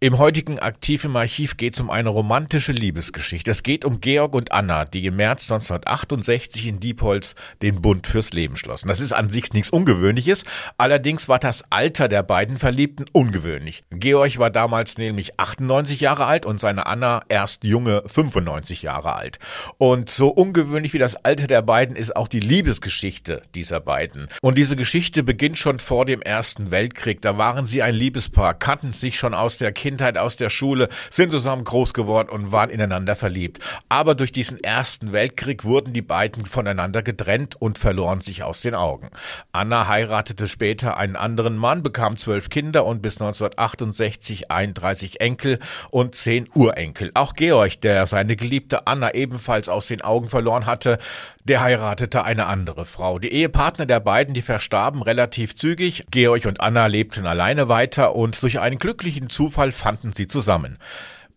Im heutigen Aktiv im Archiv geht es um eine romantische Liebesgeschichte. Es geht um Georg und Anna, die im März 1968 in Diepholz den Bund fürs Leben schlossen. Das ist an sich nichts Ungewöhnliches, allerdings war das Alter der beiden Verliebten ungewöhnlich. Georg war damals nämlich 98 Jahre alt und seine Anna erst junge 95 Jahre alt. Und so ungewöhnlich wie das Alter der beiden ist auch die Liebesgeschichte dieser beiden. Und diese Geschichte beginnt schon vor dem Ersten Weltkrieg. Da waren sie ein Liebespaar, kannten sich schon aus der Kindheit Kindheit aus der Schule, sind zusammen groß geworden und waren ineinander verliebt. Aber durch diesen Ersten Weltkrieg wurden die beiden voneinander getrennt und verloren sich aus den Augen. Anna heiratete später einen anderen Mann, bekam zwölf Kinder und bis 1968 31 Enkel und zehn Urenkel. Auch Georg, der seine geliebte Anna ebenfalls aus den Augen verloren hatte, der heiratete eine andere Frau. Die Ehepartner der beiden, die verstarben relativ zügig. Georg und Anna lebten alleine weiter und durch einen glücklichen Zufall fanden sie zusammen.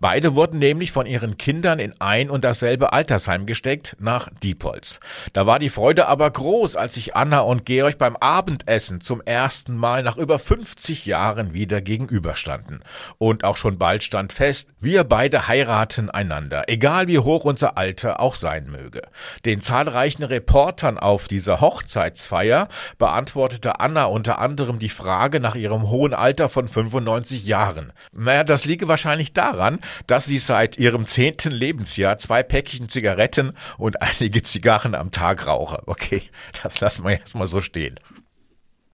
Beide wurden nämlich von ihren Kindern in ein und dasselbe Altersheim gesteckt, nach Diepholz. Da war die Freude aber groß, als sich Anna und Georg beim Abendessen zum ersten Mal nach über 50 Jahren wieder gegenüberstanden. Und auch schon bald stand fest, wir beide heiraten einander, egal wie hoch unser Alter auch sein möge. Den zahlreichen Reportern auf dieser Hochzeitsfeier beantwortete Anna unter anderem die Frage nach ihrem hohen Alter von 95 Jahren. Naja, das liege wahrscheinlich daran, dass sie seit ihrem zehnten Lebensjahr zwei Päckchen Zigaretten und einige Zigarren am Tag rauche. Okay, das lassen wir erstmal so stehen.